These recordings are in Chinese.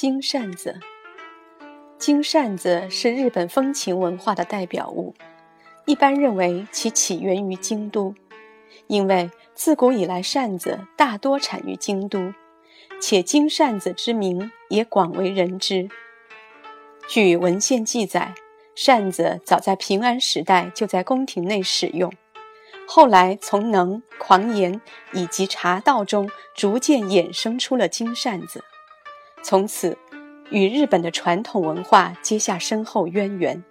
金扇子，金扇子是日本风情文化的代表物，一般认为其起源于京都，因为自古以来扇子大多产于京都，且金扇子之名也广为人知。据文献记载，扇子早在平安时代就在宫廷内使用，后来从能、狂言以及茶道中逐渐衍生出了金扇子。从此，与日本的传统文化结下深厚渊源，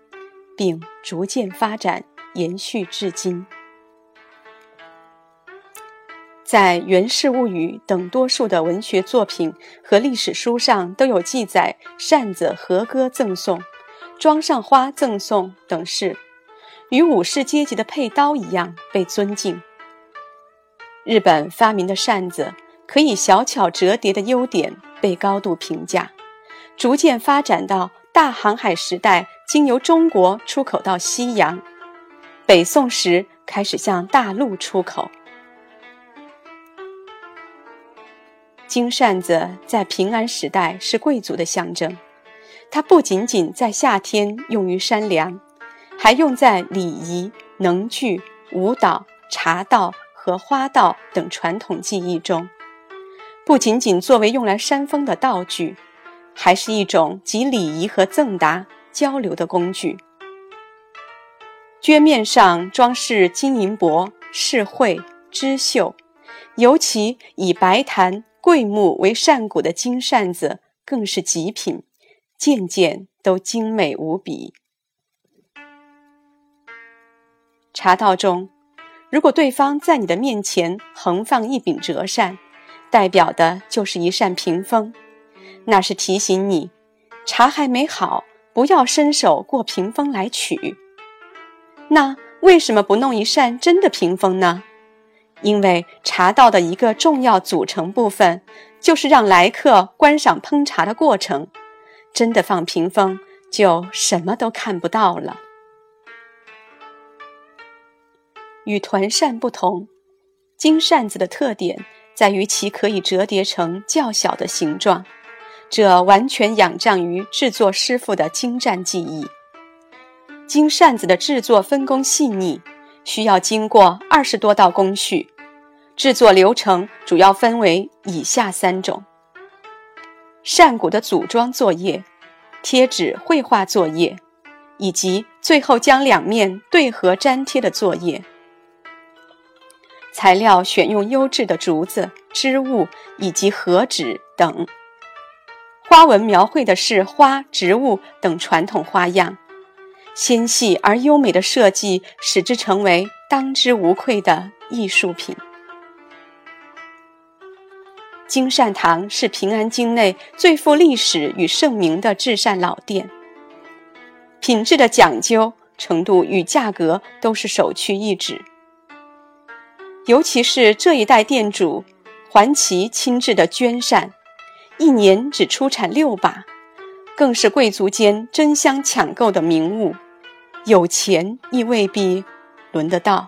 并逐渐发展延续至今。在《源氏物语》等多数的文学作品和历史书上都有记载，扇子和歌赠送、装上花赠送等事，与武士阶级的佩刀一样被尊敬。日本发明的扇子可以小巧折叠的优点。被高度评价，逐渐发展到大航海时代，经由中国出口到西洋；北宋时开始向大陆出口。金扇子在平安时代是贵族的象征，它不仅仅在夏天用于山梁，还用在礼仪、能剧、舞蹈、茶道和花道等传统技艺中。不仅仅作为用来扇风的道具，还是一种集礼仪和赠答、交流的工具。绢面上装饰金银箔、饰绘、织绣，尤其以白檀、桂木为扇骨的金扇子更是极品，件件都精美无比。茶道中，如果对方在你的面前横放一柄折扇，代表的就是一扇屏风，那是提醒你，茶还没好，不要伸手过屏风来取。那为什么不弄一扇真的屏风呢？因为茶道的一个重要组成部分，就是让来客观赏烹茶的过程。真的放屏风，就什么都看不到了。与团扇不同，金扇子的特点。在于其可以折叠成较小的形状，这完全仰仗于制作师傅的精湛技艺。金扇子的制作分工细腻，需要经过二十多道工序。制作流程主要分为以下三种：扇骨的组装作业、贴纸绘画作业，以及最后将两面对合粘贴的作业。材料选用优质的竹子、织物以及和纸等。花纹描绘的是花、植物等传统花样，纤细而优美的设计使之成为当之无愧的艺术品。金善堂是平安京内最富历史与盛名的制扇老店，品质的讲究程度与价格都是首屈一指。尤其是这一代店主环其亲制的绢扇，一年只出产六把，更是贵族间争相抢购的名物，有钱亦未必轮得到。